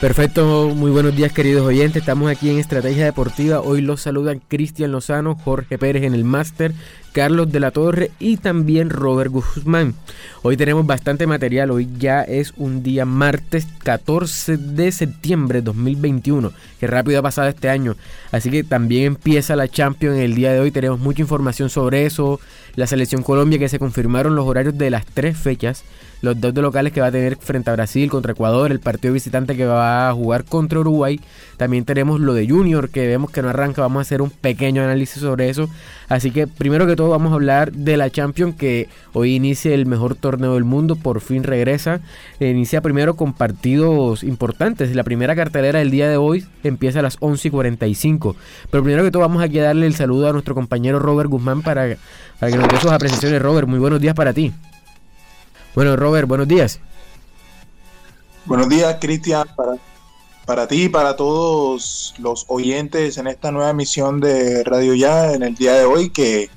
Perfecto, muy buenos días queridos oyentes, estamos aquí en Estrategia Deportiva, hoy los saludan Cristian Lozano, Jorge Pérez en el máster, Carlos de la Torre y también Robert Guzmán. Hoy tenemos bastante material, hoy ya es un día martes 14 de septiembre de 2021, que rápido ha pasado este año, así que también empieza la Champions el día de hoy, tenemos mucha información sobre eso, la selección Colombia que se confirmaron los horarios de las tres fechas, los dos de locales que va a tener frente a Brasil contra Ecuador, el partido visitante que va a jugar contra Uruguay. También tenemos lo de Junior que vemos que no arranca, vamos a hacer un pequeño análisis sobre eso. Así que primero que todo vamos a hablar de la Champions que hoy inicia el mejor torneo del mundo, por fin regresa. inicia primero con partidos importantes. La primera cartelera del día de hoy empieza a las 11 y 45. Pero primero que todo vamos aquí a darle el saludo a nuestro compañero Robert Guzmán para, para que nos dé sus apreciaciones. Robert, muy buenos días para ti. Bueno, Robert, buenos días. Buenos días, Cristian, para, para ti y para todos los oyentes en esta nueva emisión de Radio Ya en el día de hoy, que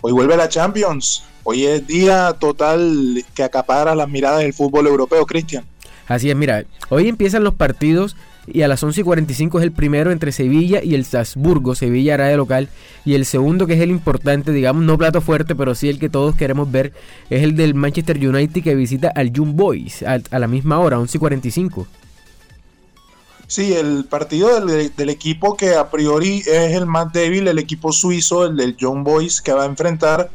hoy vuelve la Champions. Hoy es día total que acapara las miradas del fútbol europeo, Cristian. Así es, mira, hoy empiezan los partidos y a las 11 y 45 es el primero entre Sevilla y el Salzburgo. Sevilla hará de local. Y el segundo, que es el importante, digamos, no plato fuerte, pero sí el que todos queremos ver, es el del Manchester United que visita al Young Boys a, la misma hora, 11 y 45. Sí, el partido del, del, equipo que a priori es el más débil, el equipo suizo, el del Young Boys, que va a enfrentar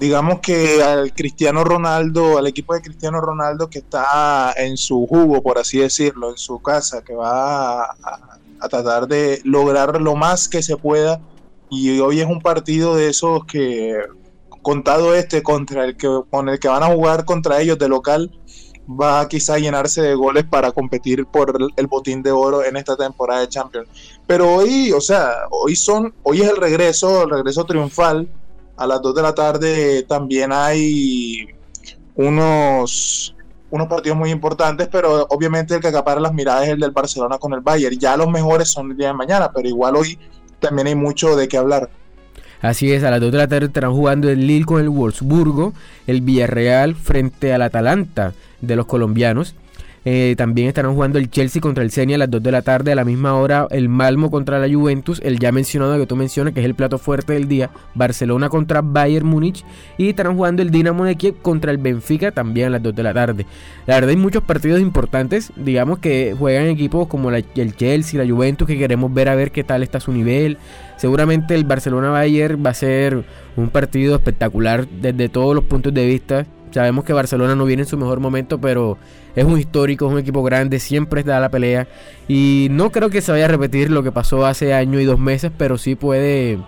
digamos que al Cristiano Ronaldo, al equipo de Cristiano Ronaldo que está en su jugo, por así decirlo, en su casa, que va a, tratar de lograr lo más que se pueda. Y hoy es un partido de esos que, contado este contra el que con el que van a jugar contra ellos de local, va quizá a llenarse de goles para competir por el botín de oro en esta temporada de Champions. Pero hoy, o sea, hoy son, hoy es el regreso, el regreso triunfal a las 2 de la tarde también hay unos, unos partidos muy importantes, pero obviamente el que acapara las miradas es el del Barcelona con el Bayern. Ya los mejores son el día de mañana, pero igual hoy también hay mucho de qué hablar. Así es, a las 2 de la tarde estarán jugando el Lille con el Wolfsburgo, el Villarreal frente al Atalanta de los colombianos eh, también estarán jugando el Chelsea contra el Senia a las 2 de la tarde. A la misma hora, el Malmo contra la Juventus. El ya mencionado que tú mencionas, que es el plato fuerte del día. Barcelona contra Bayern Múnich. Y estarán jugando el Dinamo de Kiev contra el Benfica también a las 2 de la tarde. La verdad, hay muchos partidos importantes. Digamos que juegan equipos como el Chelsea, la Juventus, que queremos ver a ver qué tal está su nivel. Seguramente el Barcelona-Bayern va a ser un partido espectacular desde todos los puntos de vista. Sabemos que Barcelona no viene en su mejor momento, pero es un histórico, es un equipo grande, siempre está la pelea. Y no creo que se vaya a repetir lo que pasó hace año y dos meses, pero sí puede,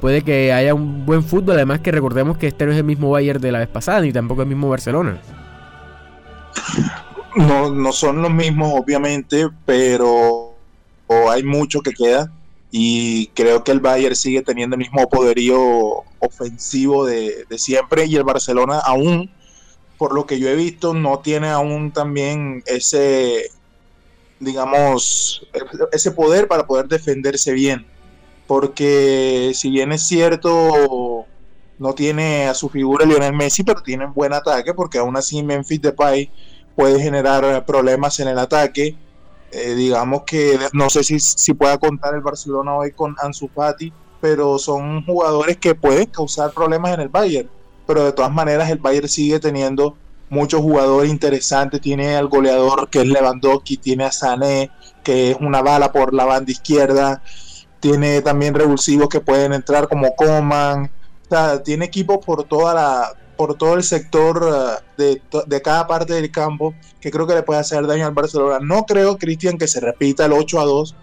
puede que haya un buen fútbol. Además que recordemos que este no es el mismo Bayern de la vez pasada, ni tampoco el mismo Barcelona. No, no son los mismos, obviamente, pero hay mucho que queda. Y creo que el Bayern sigue teniendo el mismo poderío ofensivo de, siempre y el Barcelona aún por lo que yo he visto, no tiene aún también ese, digamos, ese poder para poder defenderse bien. Porque si bien es cierto, no tiene a su figura Lionel Messi, pero tiene buen ataque, porque aún así Memphis Depay puede generar problemas en el ataque. Eh, digamos que no sé si, si pueda contar el Barcelona hoy con Ansu Fati, pero son jugadores que pueden causar problemas en el Bayern. Pero de todas maneras el Bayern sigue teniendo muchos jugadores interesantes, tiene al goleador que es Lewandowski, tiene a Sané, que es una bala por la banda izquierda, tiene también revulsivos que pueden entrar como Coman, tiene equipos por toda la por todo el sector uh, de, de, cada parte del campo que creo que le puede hacer daño al Barcelona. No creo, Cristian, que se repita el 8 a 2,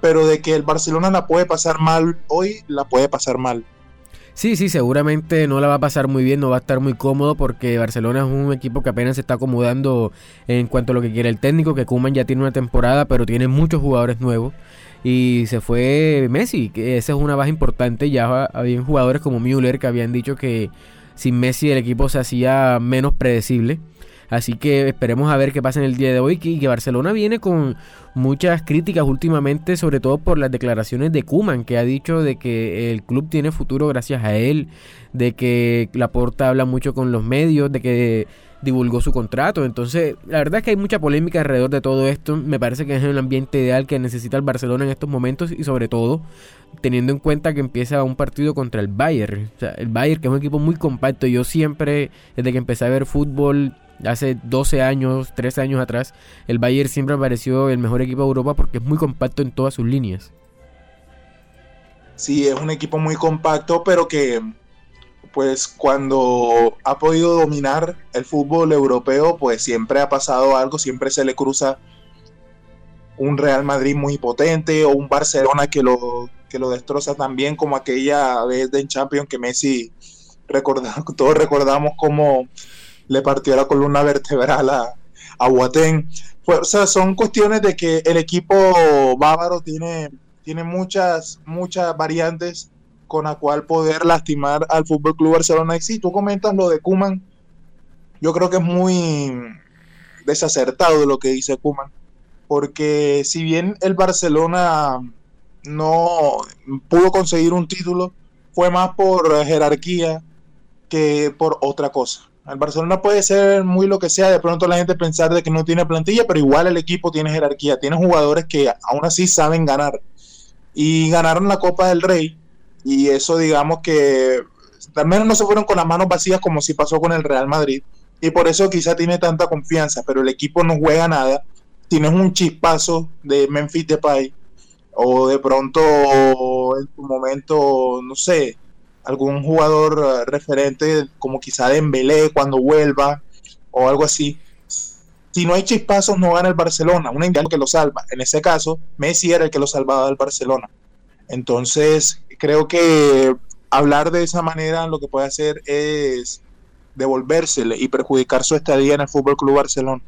pero de que el Barcelona la puede pasar mal hoy, la puede pasar mal. Sí, sí, seguramente no la va a pasar muy bien, no va a estar muy cómodo porque Barcelona es un equipo que apenas se está acomodando en cuanto a lo que quiere el técnico, que Kuman ya tiene una temporada, pero tiene muchos jugadores nuevos. Y se fue Messi, que esa es una baja importante. Ya habían jugadores como Müller que habían dicho que sin Messi el equipo se hacía menos predecible. Así que esperemos a ver qué pasa en el día de hoy. Y que Barcelona viene con muchas críticas últimamente, sobre todo por las declaraciones de Kuman, que ha dicho de que el club tiene futuro gracias a él, de que Laporta habla mucho con los medios, de que divulgó su contrato. Entonces, la verdad es que hay mucha polémica alrededor de todo esto. Me parece que es el ambiente ideal que necesita el Barcelona en estos momentos y sobre todo teniendo en cuenta que empieza un partido contra el Bayern. El Bayern que es un equipo muy compacto. Yo siempre, desde que empecé a ver fútbol, hace 12 años, 13 años atrás, el Bayern siempre me pareció el mejor equipo de Europa porque es muy compacto en todas sus líneas. Sí, es un equipo muy compacto, pero que pues cuando ha podido dominar el fútbol europeo, pues siempre ha pasado algo, siempre se le cruza un Real Madrid muy potente o un Barcelona que lo, que lo destroza también como aquella vez de Champions que Messi, todos recordamos como le partió la columna vertebral a, a o sea, son cuestiones de que el equipo bávaro tiene, tiene muchas, muchas variantes con la cual poder lastimar al Fútbol Club Barcelona. Y si tú comentas lo de Kuman, yo creo que es muy desacertado lo que dice Kuman, porque si bien el Barcelona no pudo conseguir un título, fue más por jerarquía que por otra cosa. El Barcelona puede ser muy lo que sea, de pronto la gente pensar de que no tiene plantilla, pero igual el equipo tiene jerarquía, tiene jugadores que aún así saben ganar. Y ganaron la Copa del Rey, y eso digamos que al menos no se fueron con las manos vacías como si pasó con el Real Madrid, y por eso quizá tiene tanta confianza, pero el equipo no juega nada. Tienes un chispazo de Memphis Depay, o de pronto en tu momento, no sé, algún jugador eh, referente como quizá Dembélé cuando vuelva o algo así. Si no hay chispazos no gana el Barcelona, un indiano que lo salva. En ese caso, Messi era el que lo salvaba del Barcelona. Entonces, creo que hablar de esa manera lo que puede hacer es devolvérsele y perjudicar su estadía en el Fútbol Club Barcelona.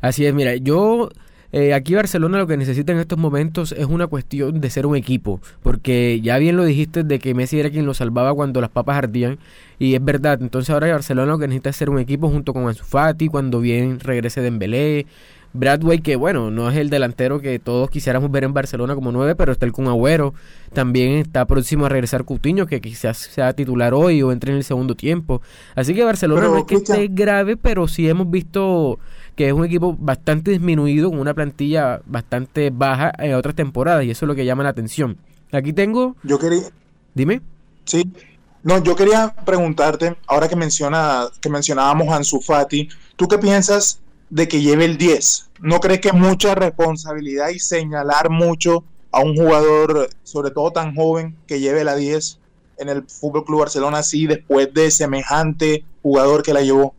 Así es, mira, yo eh, aquí Barcelona lo que necesita en estos momentos es una cuestión de ser un equipo, porque ya bien lo dijiste de que Messi era quien lo salvaba cuando las papas ardían, y es verdad, entonces ahora Barcelona lo que necesita es ser un equipo junto con Ansu Fati, cuando bien regrese Dembélé, Bradway, que bueno, no es el delantero que todos quisiéramos ver en Barcelona como nueve, pero está el con Agüero. También está próximo a regresar Coutinho, que quizás sea titular hoy o entre en el segundo tiempo. Así que Barcelona no es que esté grave, pero sí hemos visto que es un equipo bastante disminuido, con una plantilla bastante baja en otras temporadas, y eso es lo que llama la atención. Aquí tengo... Yo quería... Dime. Sí. No, yo quería preguntarte, ahora que, menciona, que mencionábamos a Ansu Fati, ¿tú qué piensas de que lleve el 10? ¿No crees que es mucha responsabilidad y señalar mucho a un jugador, sobre todo tan joven, que lleve la 10 en el Fútbol Club Barcelona así después de semejante jugador que la llevó?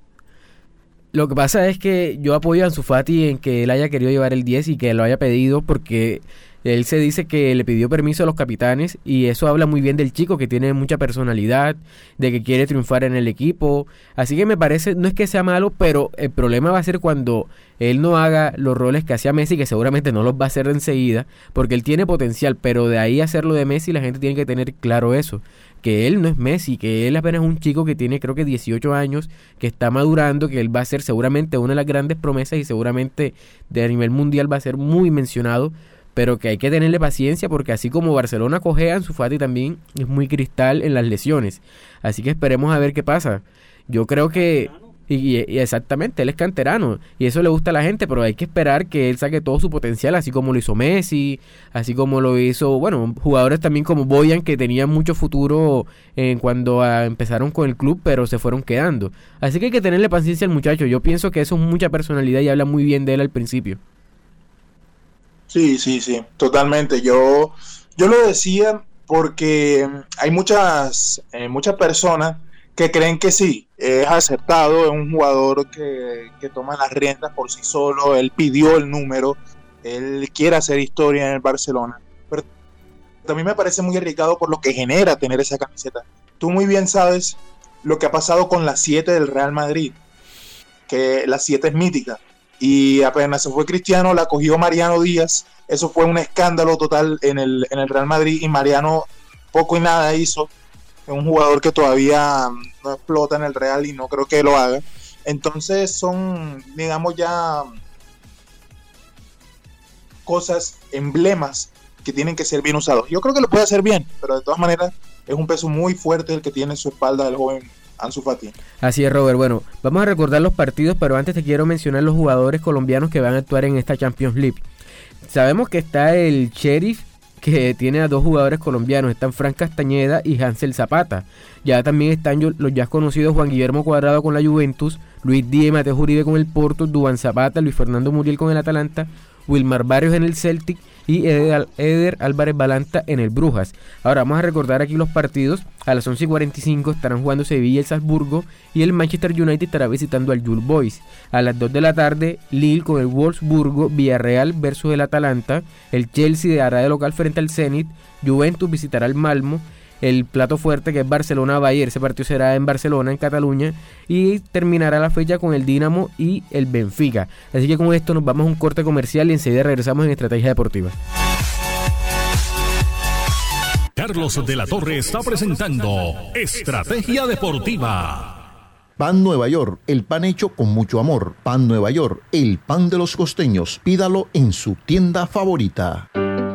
Lo que pasa es que yo apoyo a Ansu Fati en que él haya querido llevar el 10 y que lo haya pedido porque él se dice que le pidió permiso a los capitanes y eso habla muy bien del chico que tiene mucha personalidad, de que quiere triunfar en el equipo. Así que me parece, no es que sea malo, pero el problema va a ser cuando él no haga los roles que hacía Messi, que seguramente no los va a hacer enseguida, porque él tiene potencial, pero de ahí hacerlo de Messi la gente tiene que tener claro eso que él no es Messi, que él apenas es un chico que tiene creo que 18 años, que está madurando, que él va a ser seguramente una de las grandes promesas y seguramente de a nivel mundial va a ser muy mencionado, pero que hay que tenerle paciencia porque así como Barcelona coge a Ansu Fati también es muy cristal en las lesiones. Así que esperemos a ver qué pasa. Yo creo que y, exactamente, él es canterano y eso le gusta a la gente, pero hay que esperar que él saque todo su potencial, así como lo hizo Messi, así como lo hizo, bueno, jugadores también como Boyan que tenían mucho futuro en cuando ah, empezaron con el club, pero se fueron quedando. Así que hay que tenerle paciencia al muchacho. Yo pienso que eso es mucha personalidad y habla muy bien de él al principio. Sí, sí, sí, totalmente. Yo, yo lo decía porque hay muchas, eh, muchas personas que creen que sí, es acertado, es un jugador que, que toma las riendas por sí solo, él pidió el número, él quiere hacer historia en el Barcelona. pero también me parece muy arriesgado por lo que genera tener esa camiseta. Tú muy bien sabes lo que ha pasado con la 7 del Real Madrid, que la 7 es mítica. Y apenas se fue Cristiano, la cogió Mariano Díaz. Eso fue un escándalo total en el, en el Real Madrid y Mariano poco y nada hizo. Es un jugador que todavía no explota en el Real y no creo que lo haga. Entonces son, digamos, ya cosas, emblemas que tienen que ser bien usados. Yo creo que lo puede hacer bien, pero de todas maneras es un peso muy fuerte el que tiene en su espalda el joven Así es, Robert. Bueno, vamos a recordar los partidos, pero antes te quiero mencionar los jugadores colombianos que van a actuar en esta Champions League. Sabemos que está el Sheriff, que tiene a dos jugadores colombianos, están Frank Castañeda y Hansel Zapata. Ya también están los ya conocidos Juan Guillermo Cuadrado con la Juventus, Luis Díaz, Mateo Uribe con el Porto, Duan Zapata, Luis Fernando Muriel con el Atalanta, Wilmar Barrios en el Celtic y Eder, Álvarez Balanta en el Brujas. Ahora vamos a recordar aquí los partidos. A las 11 y 45 estarán jugando Sevilla y el Salzburgo y el Manchester United estará visitando al Jules Boys. A las 2 de la tarde, Lille con el Wolfsburgo, Villarreal versus el Atalanta, el Chelsea hará de local frente al Zenit, Juventus visitará al Malmo el plato fuerte que es Barcelona-Bayern. Ese partido será en Barcelona, en Cataluña. Y terminará la fecha con el Dinamo y el Benfica. Así que con esto nos vamos a un corte comercial y enseguida regresamos en Estrategia Deportiva. Carlos de la Torre está presentando Estrategia Deportiva. Pan Nueva York, el pan hecho con mucho amor. Pan Nueva York, el pan de los costeños. Pídalo en su tienda favorita.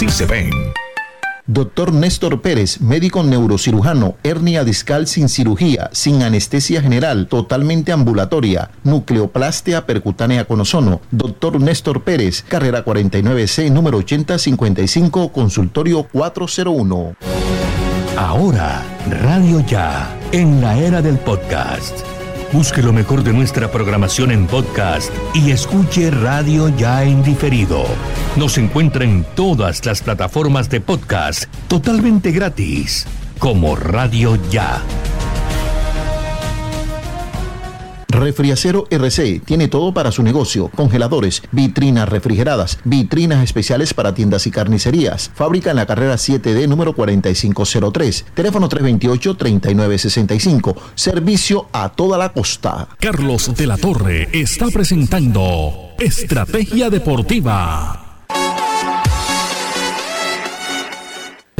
sí se ven. Doctor Néstor Pérez, médico neurocirujano, hernia discal sin cirugía, sin anestesia general, totalmente ambulatoria, nucleoplastia percutánea con ozono. Doctor Néstor Pérez, carrera 49C, número 8055, consultorio 401. Ahora, Radio Ya, en la era del podcast. Busque lo mejor de nuestra programación en podcast y escuche Radio Ya en diferido. Nos encuentra en todas las plataformas de podcast totalmente gratis, como Radio Ya. Refriacero RC tiene todo para su negocio: congeladores, vitrinas refrigeradas, vitrinas especiales para tiendas y carnicerías. Fábrica en la carrera 7D número 4503. Teléfono 328-3965. Servicio a toda la costa. Carlos de la Torre está presentando Estrategia Deportiva.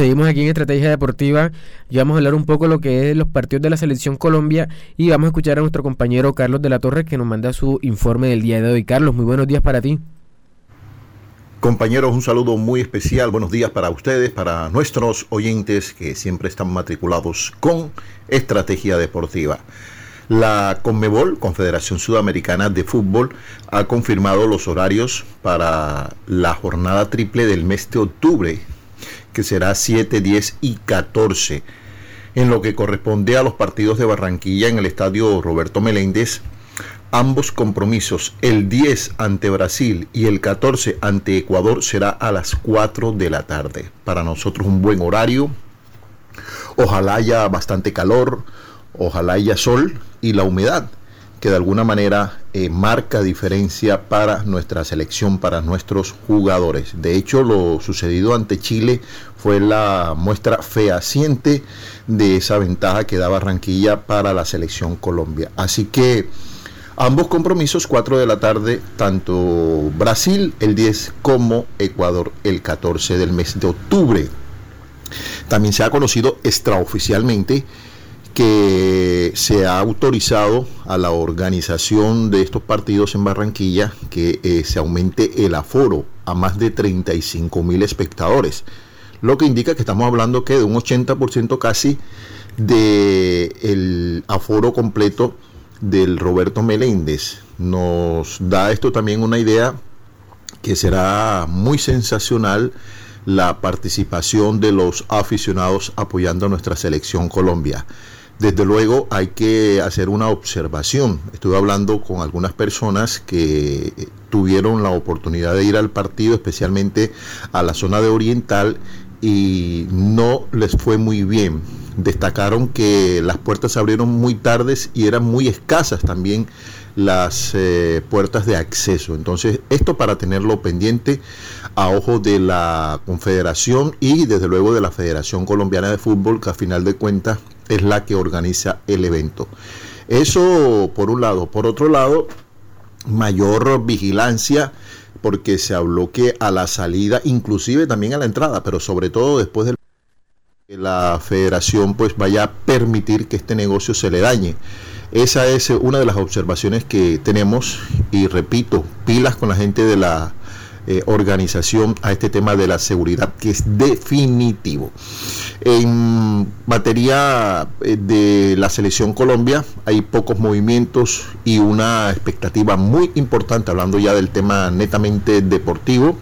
Seguimos aquí en Estrategia Deportiva y vamos a hablar un poco de lo que es los partidos de la Selección Colombia y vamos a escuchar a nuestro compañero Carlos de la Torre que nos manda su informe del día de hoy. Carlos, muy buenos días para ti. Compañeros, un saludo muy especial. Buenos días para ustedes, para nuestros oyentes que siempre están matriculados con Estrategia Deportiva. La Conmebol, Confederación Sudamericana de Fútbol, ha confirmado los horarios para la jornada triple del mes de octubre que será 7, 10 y 14. En lo que corresponde a los partidos de Barranquilla en el estadio Roberto Meléndez, ambos compromisos, el 10 ante Brasil y el 14 ante Ecuador, será a las 4 de la tarde. Para nosotros un buen horario. Ojalá haya bastante calor, ojalá haya sol y la humedad que de alguna manera eh, marca diferencia para nuestra selección, para nuestros jugadores. De hecho, lo sucedido ante Chile fue la muestra fehaciente de esa ventaja que da Barranquilla para la selección Colombia. Así que Ambos compromisos, 4 de la tarde, tanto Brasil el 10 como Ecuador el 14 del mes de octubre. También se ha conocido extraoficialmente que se ha autorizado a la organización de estos partidos en Barranquilla que eh, se aumente el aforo a más de 35 mil espectadores, lo que indica que estamos hablando que de un 80% casi de el aforo completo del Roberto Meléndez. Nos da esto también una idea que será muy sensacional la participación de los aficionados apoyando a nuestra selección Colombia. Desde luego hay que hacer una observación. Estuve hablando con algunas personas que tuvieron la oportunidad de ir al partido, especialmente a la zona de Oriental, y no les fue muy bien. Destacaron que las puertas se abrieron muy tardes y eran muy escasas también las eh, puertas de acceso. Entonces, esto para tenerlo pendiente a ojo de la Confederación y desde luego de la Federación Colombiana de Fútbol, que a final de cuentas es la que organiza el evento. Eso por un lado. Por otro lado, mayor vigilancia porque se habló que a la salida, inclusive también a la entrada, pero sobre todo después de que la federación pues vaya a permitir que este negocio se le dañe. Esa es una de las observaciones que tenemos y repito, pilas con la gente de la eh, organización a este tema de la seguridad que es definitivo. En materia eh, de la selección Colombia hay pocos movimientos y una expectativa muy importante hablando ya del tema netamente deportivo.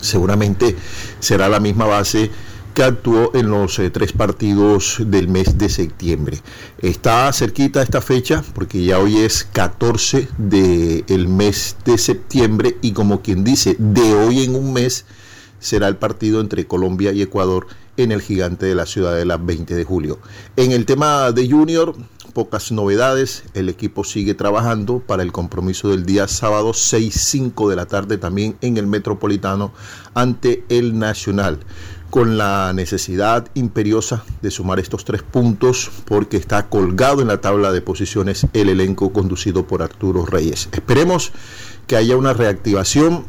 Seguramente será la misma base que actuó en los eh, tres partidos del mes de septiembre. Está cerquita esta fecha porque ya hoy es 14 del mes de septiembre y como quien dice, de hoy en un mes será el partido entre Colombia y Ecuador en el gigante de la ciudad de la 20 de julio. En el tema de Junior, pocas novedades. El equipo sigue trabajando para el compromiso del día sábado 6-5 de la tarde también en el Metropolitano ante el Nacional con la necesidad imperiosa de sumar estos tres puntos porque está colgado en la tabla de posiciones el elenco conducido por Arturo Reyes. Esperemos que haya una reactivación,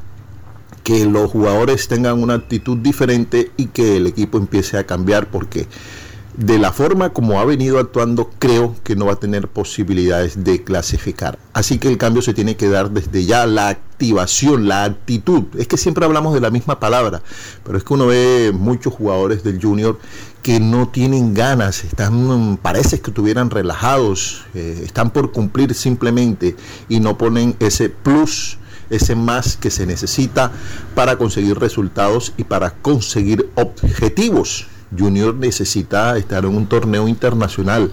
que los jugadores tengan una actitud diferente y que el equipo empiece a cambiar porque de la forma como ha venido actuando, creo que no va a tener posibilidades de clasificar. Así que el cambio se tiene que dar desde ya, la la actitud. Es que siempre hablamos de la misma palabra, pero es que uno ve muchos jugadores del junior que no tienen ganas, están, parece que estuvieran relajados, eh, están por cumplir simplemente y no ponen ese plus ese más que se necesita para conseguir resultados y para conseguir objetivos. Junior necesita estar en un torneo internacional.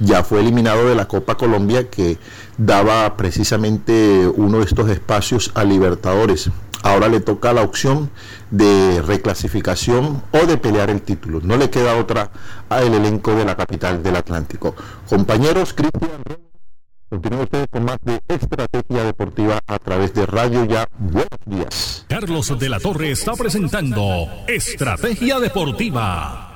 Ya fue eliminado de la Copa Colombia que daba precisamente uno de estos espacios a Libertadores. Ahora le toca la opción de reclasificación o de pelear el título. No le queda otra al elenco de la capital del Atlántico. Compañeros, Cristian. Continúe usted con más de Estrategia Deportiva a través de Radio Ya. Buenos días. Carlos de la Torre está presentando Estrategia Deportiva.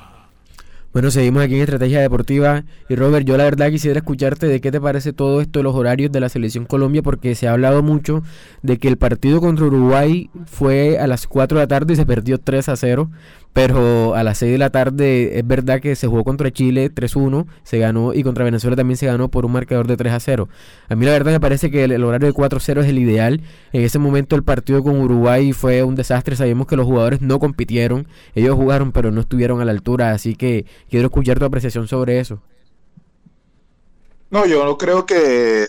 Bueno, seguimos aquí en Estrategia Deportiva. Y Robert, yo la verdad quisiera escucharte de qué te parece todo esto de los horarios de la Selección Colombia, porque se ha hablado mucho de que el partido contra Uruguay fue a las 4 de la tarde y se perdió 3 a 0 pero a las 6 de la tarde es verdad que se jugó contra Chile 3-1, se ganó y contra Venezuela también se ganó por un marcador de 3-0. A mí la verdad me parece que el, horario de 4-0 es el ideal. En ese momento el partido con Uruguay fue un desastre, sabemos que los jugadores no compitieron, ellos jugaron pero no estuvieron a la altura, así que quiero escuchar tu apreciación sobre eso. No, yo no creo que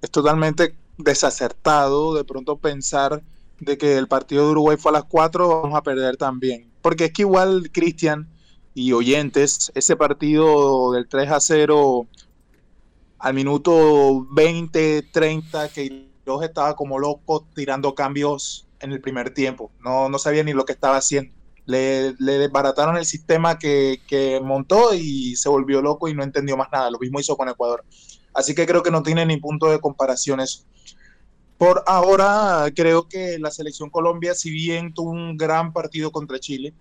es totalmente desacertado de pronto pensar de que el partido de Uruguay fue a las 4, vamos a perder también porque es que igual, Cristian y oyentes, ese partido del 3 a 0 al minuto 20, 30, que los estaba como loco tirando cambios en el primer tiempo. No, no sabía ni lo que estaba haciendo. Le, le desbarataron el sistema que, que, montó y se volvió loco y no entendió más nada. Lo mismo hizo con Ecuador. Así que creo que no tiene ni punto de comparación eso. Por ahora, creo que la selección Colombia, si bien tuvo un gran partido contra Chile,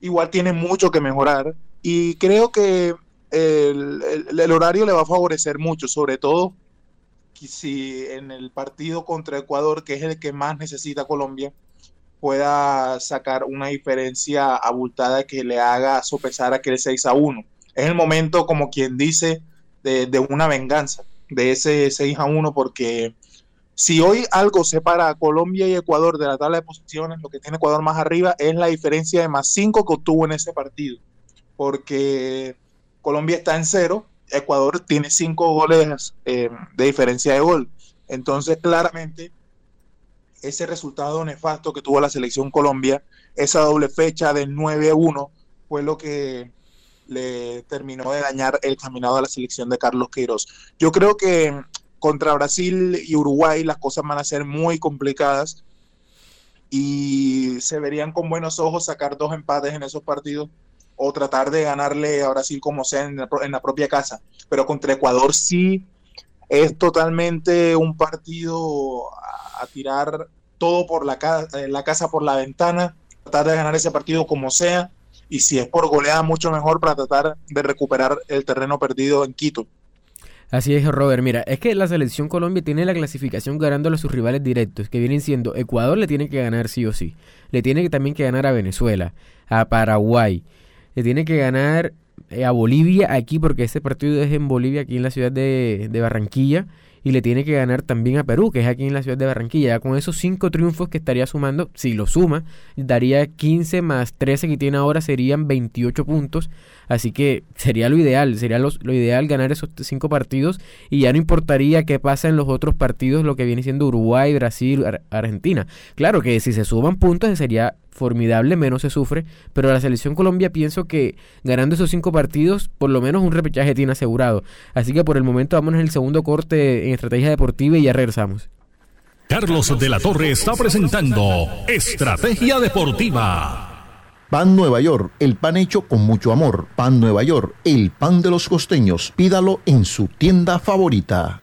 igual tiene mucho que mejorar y creo que el, horario le va a favorecer mucho, sobre todo si en el partido contra Ecuador, que es el que más necesita Colombia, pueda sacar una diferencia abultada que le haga sopesar aquel 6 a 1. Es el momento, como quien dice, de, de una venganza, de ese 6 a 1, porque si hoy algo separa a Colombia y Ecuador de la tabla de posiciones, lo que tiene Ecuador más arriba es la diferencia de más 5 que obtuvo en ese partido. Porque Colombia está en cero, Ecuador tiene 5 goles eh, de diferencia de gol. Entonces, claramente, ese resultado nefasto que tuvo la selección Colombia, esa doble fecha del 9-1, fue lo que le terminó de dañar el caminado a la selección de Carlos Queiroz. Yo creo que contra Brasil y Uruguay las cosas van a ser muy complicadas y se verían con buenos ojos sacar dos empates en esos partidos o tratar de ganarle a Brasil como sea en la, propia casa. Pero contra Ecuador sí es totalmente un partido a, tirar todo por la, eh, la casa por la ventana, tratar de ganar ese partido como sea y si es por goleada mucho mejor para tratar de recuperar el terreno perdido en Quito. Así es, Robert. Mira, es que la selección Colombia tiene la clasificación ganándole a sus rivales directos, que vienen siendo Ecuador le tiene que ganar sí o sí. Le tiene que también que ganar a Venezuela, a Paraguay. Le tiene que ganar eh, a Bolivia aquí, porque ese partido es en Bolivia, aquí en la ciudad de, de Barranquilla y le tiene que ganar también a Perú, que es aquí en la ciudad de Barranquilla. Ya con esos cinco triunfos que estaría sumando, si lo suma, daría 15 más 13 que tiene ahora, serían 28 puntos. Así que sería lo ideal, sería lo, ideal ganar esos cinco partidos y ya no importaría qué pasa en los otros partidos, lo que viene siendo Uruguay, Brasil, Ar Argentina. Claro que si se suman puntos sería formidable, menos se sufre, pero la selección Colombia pienso que ganando esos cinco partidos, por lo menos un repechaje tiene asegurado. Así que por el momento vamos en el segundo corte en estrategia deportiva y ya regresamos. Carlos de la Torre está presentando Estrategia Deportiva. Pan Nueva York, el pan hecho con mucho amor. Pan Nueva York, el pan de los costeños. Pídalo en su tienda favorita.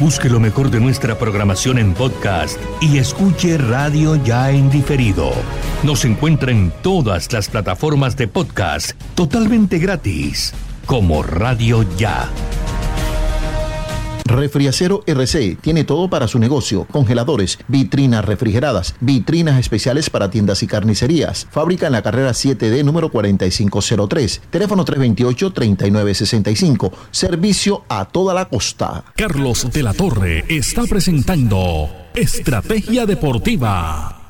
Busque lo mejor de nuestra programación en podcast y escuche Radio Ya en diferido. Nos encuentra en todas las plataformas de podcast totalmente gratis, como Radio Ya. Refriacero RC tiene todo para su negocio: congeladores, vitrinas refrigeradas, vitrinas especiales para tiendas y carnicerías. Fábrica en la carrera 7D número 4503. Teléfono 328-3965. Servicio a toda la costa. Carlos de la Torre está presentando Estrategia Deportiva.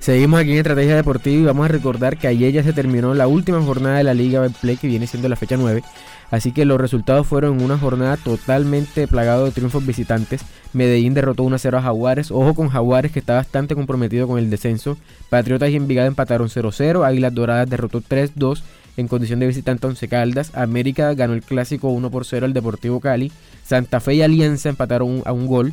Seguimos aquí en Estrategia Deportiva y vamos a recordar que ayer ya se terminó la última jornada de la Liga Betplay que viene siendo la fecha 9. Así que los resultados fueron una jornada totalmente plagado de triunfos visitantes. Medellín derrotó 1-0 a Jaguares. Ojo con Jaguares que está bastante comprometido con el descenso. Patriotas y Envigado empataron 0-0. Águilas Doradas derrotó 3-2 en condición de visitante a Once Caldas. América ganó el clásico 1 0 al Deportivo Cali. Santa Fe y Alianza empataron a un gol.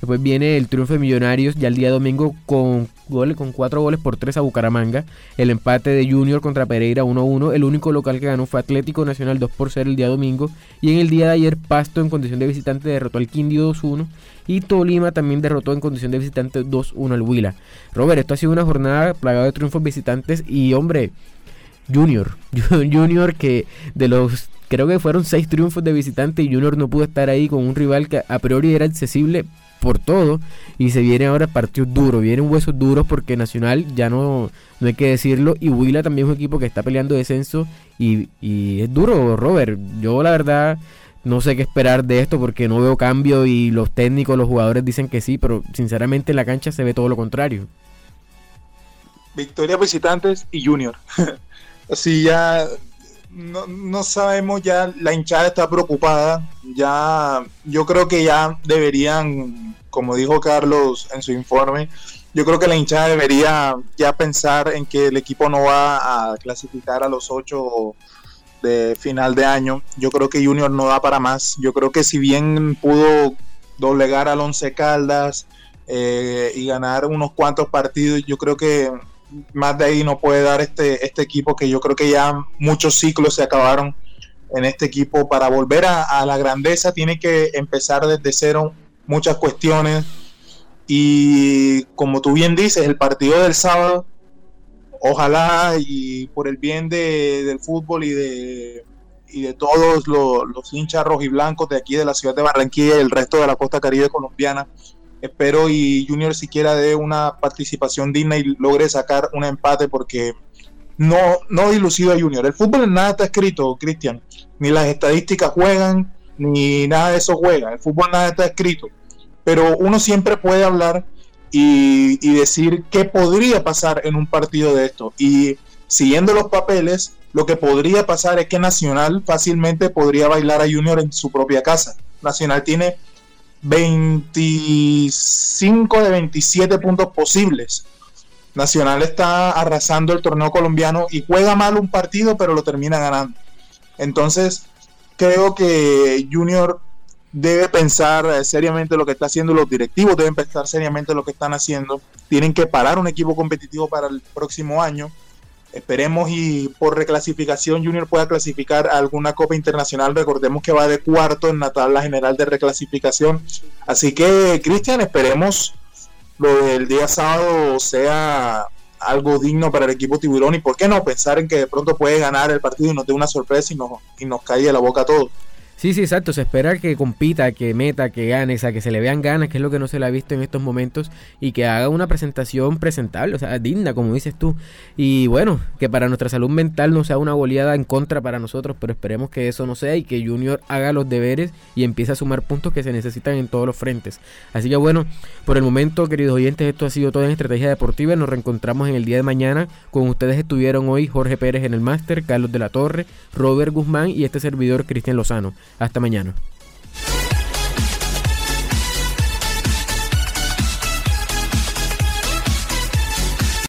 Después viene el triunfo de Millonarios ya el día domingo con goles, con cuatro goles por tres a Bucaramanga. El empate de Junior contra Pereira 1-1. El único local que ganó fue Atlético Nacional 2 por 0 el día domingo. Y en el día de ayer Pasto en condición de visitante derrotó al Quindio 2-1. Y Tolima también derrotó en condición de visitante 2-1 al Huila. Robert, esto ha sido una jornada plagada de triunfos visitantes. Y hombre, Junior. Junior que de los creo que fueron seis triunfos de visitante y Junior no pudo estar ahí con un rival que a priori era accesible por todo y se viene ahora partidos duros, vienen huesos duros porque Nacional ya no, no hay que decirlo y Huila también es un equipo que está peleando descenso y, y es duro, Robert. Yo la verdad no sé qué esperar de esto porque no veo cambio y los técnicos, los jugadores dicen que sí, pero sinceramente en la cancha se ve todo lo contrario. Victoria visitantes y Junior. Así ya no, no, sabemos, ya la hinchada está preocupada. Ya yo creo que ya deberían, como dijo Carlos en su informe, yo creo que la hinchada debería ya pensar en que el equipo no va a clasificar a los ocho de final de año. Yo creo que Junior no da para más. Yo creo que si bien pudo doblegar al Once Caldas eh, y ganar unos cuantos partidos, yo creo que más de ahí no puede dar este, este equipo que yo creo que ya muchos ciclos se acabaron en este equipo. Para volver a, la grandeza tiene que empezar desde cero muchas cuestiones. Y como tú bien dices, el partido del sábado, ojalá y por el bien de, del fútbol y de, y de todos los, los hinchas rojiblancos de aquí de la ciudad de Barranquilla y el resto de la costa caribe colombiana, espero y Junior siquiera dé una participación digna y logre sacar un empate porque no, no dilucido a Junior. El fútbol en nada está escrito, Cristian. Ni las estadísticas juegan, ni nada de eso juega. El fútbol nada está escrito. Pero uno siempre puede hablar y, y decir qué podría pasar en un partido de esto. Y siguiendo los papeles, lo que podría pasar es que Nacional fácilmente podría bailar a Junior en su propia casa. Nacional tiene 25 de 27 puntos posibles. Nacional está arrasando el torneo colombiano y juega mal un partido, pero lo termina ganando. Entonces, creo que Junior debe pensar seriamente lo que está haciendo, los directivos deben pensar seriamente lo que están haciendo. Tienen que parar un equipo competitivo para el próximo año Esperemos y por reclasificación Junior pueda clasificar a alguna Copa Internacional. Recordemos que va de cuarto en la tabla general de reclasificación. Así que, Cristian, esperemos lo del día sábado sea algo digno para el equipo tiburón y por qué no pensar en que de pronto puede ganar el partido y nos dé una sorpresa y nos, y nos caiga la boca a todos. Sí, sí, exacto. Se espera que compita, que meta, que gane, o sea, que se le vean ganas, que es lo que no se le ha visto en estos momentos, y que haga una presentación presentable, o sea, digna, como dices tú. Y bueno, que para nuestra salud mental no sea una goleada en contra para nosotros, pero esperemos que eso no sea y que Junior haga los deberes y empiece a sumar puntos que se necesitan en todos los frentes. Así que bueno, por el momento, queridos oyentes, esto ha sido todo en Estrategia Deportiva. Nos reencontramos en el día de mañana. Con ustedes estuvieron hoy Jorge Pérez en el máster, Carlos de la Torre, Robert Guzmán y este servidor Cristian Lozano. Hasta mañana.